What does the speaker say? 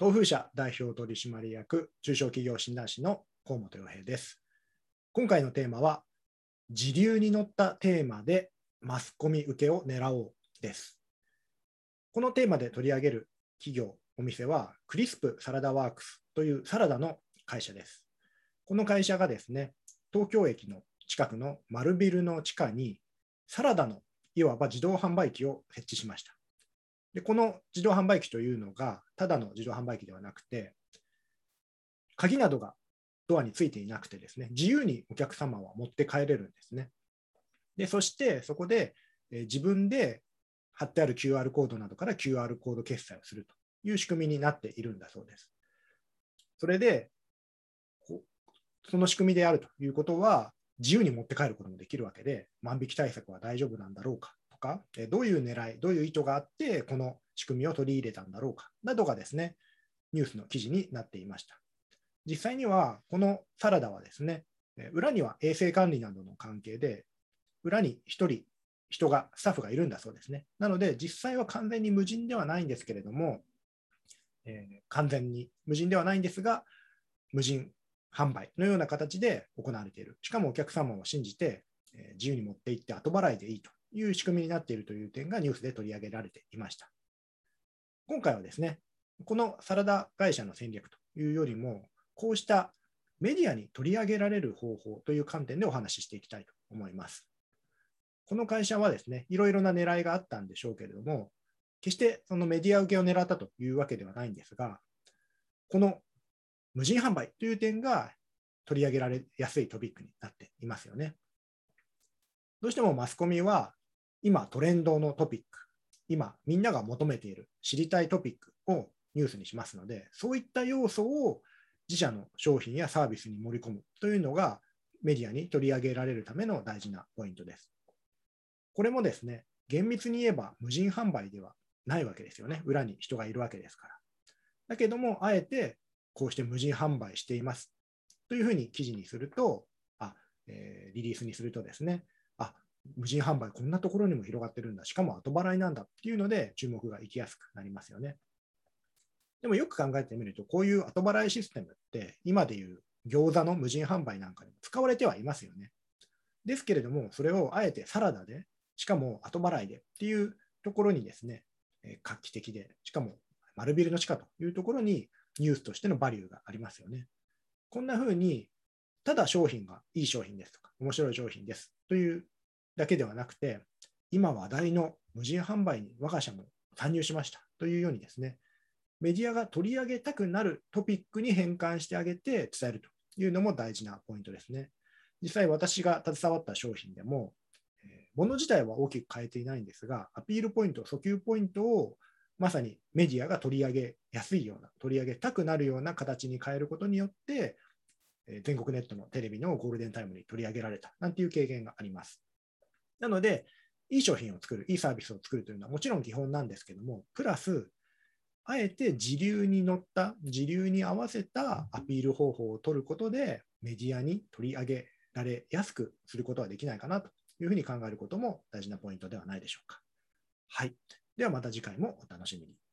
東風社代表取締役中小企業診断士の河本洋平です。今回のテーマは、時流に乗ったテーマでマスコミ受けを狙おうです。このテーマで取り上げる企業、お店は、クリスプサラダワークスというサラダの会社です。この会社がですね、東京駅の近くの丸ビルの地下に、サラダのいわば自動販売機を設置しました。でこの自動販売機というのが、ただの自動販売機ではなくて、鍵などがドアについていなくてですね、自由にお客様は持って帰れるんですね。でそして、そこで、え自分で貼ってある QR コードなどから QR コード決済をするという仕組みになっているんだそうです。それで、その仕組みであるということは、自由に持って帰ることもできるわけで、万引き対策は大丈夫なんだろうかか、どういう狙い、どういう意図があって、この仕組みを取り入れたんだろうかなどがですね、ニュースの記事になっていました。実際には、このサラダはですね、裏には衛生管理などの関係で、裏に1人、人が、スタッフがいるんだそうですね。なので、実際は完全に無人ではないんですけれども、えー完全に無人ではないんですが、無人販売のような形で行われている。しかもお客様を信じて、えー自由に持って行って後払いでいいという仕組みになっているという点がニュースで取り上げられていました。今回はですね、このサラダ会社の戦略というよりも、こうしたメディアに取り上げられる方法という観点でお話ししていきたいと思います。この会社はですね、いろいろな狙いがあったんでしょうけれども、決してそのメディア受けを狙ったというわけではないんですが、この無人販売という点が取り上げられやすいトピックになっていますよね。どうしてもマスコミは今トレンドのトピック、今みんなが求めている知りたいトピックをニュースにしますので、そういった要素を自社の商品やサービスに盛り込むというのがメディアに取り上げられるための大事なポイントです。これもですね、厳密に言えば無人販売ではないわけですよね。裏に人がいるわけですから。だけども、あえてこうして無人販売していますというふうに記事にすると、あえーリリースにするとですね、無人販売こんなところにも広がってるんだ、しかも後払いなんだっていうので注目がいきやすくなりますよね。でもよく考えてみると、こういう後払いシステムって今でいう餃子の無人販売なんかにも使われてはいますよね。ですけれども、それをあえてサラダで、しかも後払いでっていうところにですね、画期的で、しかも丸ビルの地下というところにニュースとしてのバリューがありますよね。こんな風に、ただ商品がいい商品ですとか、面白い商品ですというだけではなくて、今話題の無人販売に我が社も参入しましたというようにですね、メディアが取り上げたくなるトピックに変換してあげて伝えるというのも大事なポイントですね。実際私が携わった商品でも、え物自体は大きく変えていないんですが、アピールポイント、訴求ポイントをまさにメディアが取り上げやすいような、取り上げたくなるような形に変えることによって、え全国ネットのテレビのゴールデンタイムに取り上げられたなんていう経験があります。なので、いい商品を作る、いいサービスを作るというのはもちろん基本なんですけども、プラス、あえて時流に乗った、時流に合わせたアピール方法を取ることで、メディアに取り上げられやすくすることはできないかなというふうに考えることも大事なポイントではないでしょうか。はい。ではまた次回もお楽しみに。